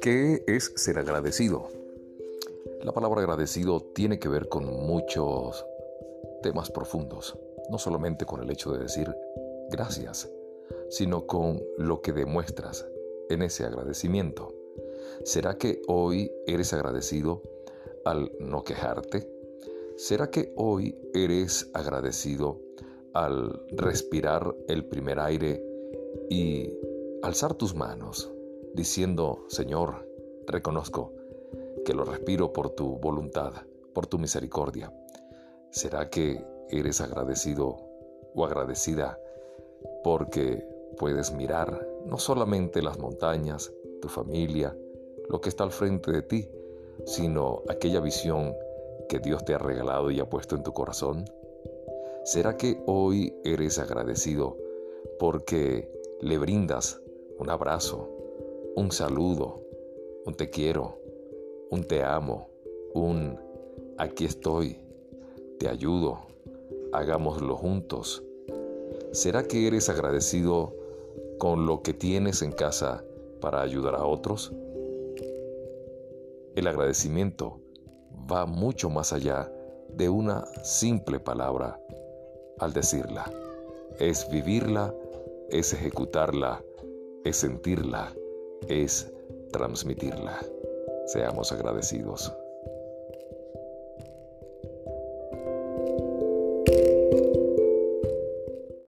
¿Qué es ser agradecido? La palabra agradecido tiene que ver con muchos temas profundos, no solamente con el hecho de decir gracias, sino con lo que demuestras en ese agradecimiento. ¿Será que hoy eres agradecido al no quejarte? ¿Será que hoy eres agradecido al respirar el primer aire y alzar tus manos diciendo, Señor, reconozco que lo respiro por tu voluntad, por tu misericordia? ¿Será que eres agradecido o agradecida porque puedes mirar no solamente las montañas, tu familia, lo que está al frente de ti, sino aquella visión que Dios te ha regalado y ha puesto en tu corazón? ¿Será que hoy eres agradecido porque le brindas un abrazo, un saludo, un te quiero, un te amo, un aquí estoy, te ayudo, hagámoslo juntos? ¿Será que eres agradecido con lo que tienes en casa para ayudar a otros? El agradecimiento va mucho más allá de una simple palabra al decirla. Es vivirla, es ejecutarla, es sentirla, es transmitirla. Seamos agradecidos.